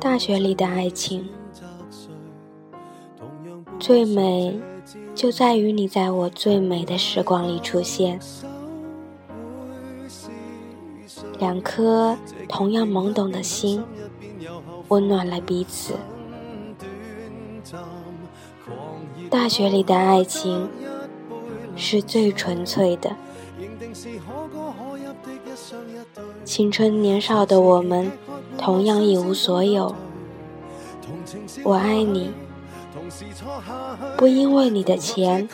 大学里的爱情，最美就在于你在我最美的时光里出现，两颗同样懵懂的心，温暖了彼此。大学里的爱情是最纯粹的。青春年少的我们，同样一无所有。我爱你，不因为你的钱，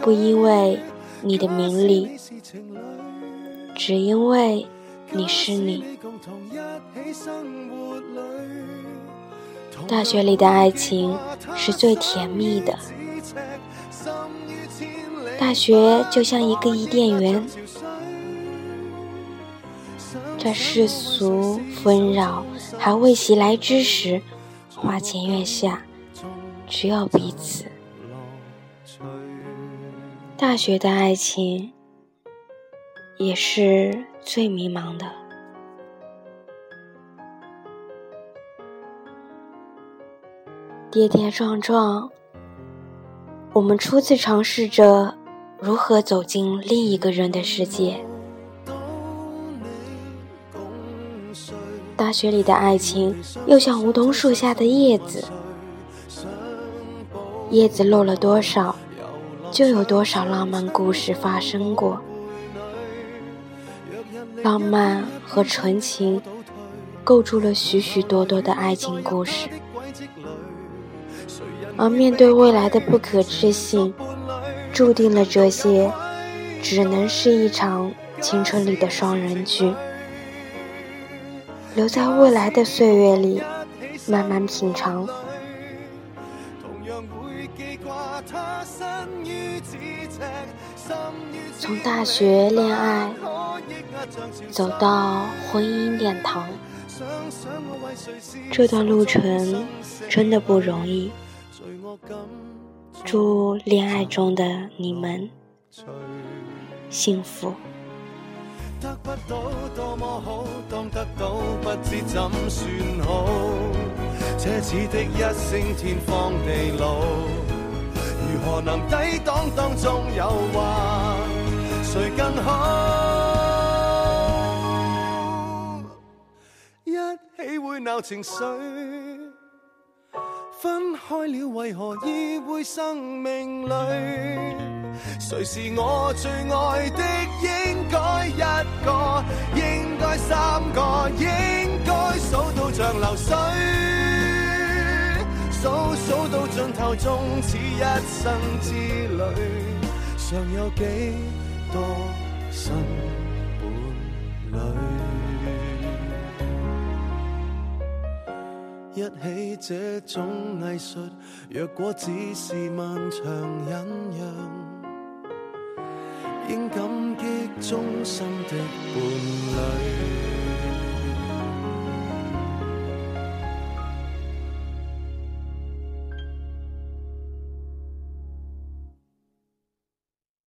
不因为你的名利，只因为你是你。大学里的爱情是最甜蜜的。大学就像一个伊甸园。在世俗纷扰还未袭来之时，花前月下，只有彼此。大学的爱情也是最迷茫的，跌跌撞撞，我们初次尝试着如何走进另一个人的世界。大学里的爱情，又像梧桐树下的叶子，叶子落了多少，就有多少浪漫故事发生过。浪漫和纯情，构筑了许许多多的爱情故事，而面对未来的不可置信，注定了这些，只能是一场青春里的双人剧。留在未来的岁月里，慢慢品尝。从大学恋爱走到婚姻殿堂，这段路程真的不容易。祝恋爱中的你们幸福。得不到多么好，当得到不知怎算好。奢侈的一声天荒地老，如何能抵挡当中诱惑？谁更好？一起会闹情绪。分開了，為何意會生命里？誰是我最愛的？應該一個，應該三個，應該數到像流水，數数到盡頭，終此一生之旅，尚有幾多新伴侣？一起这种艺术，若果只是漫长忍让，应感激忠心的伴侣。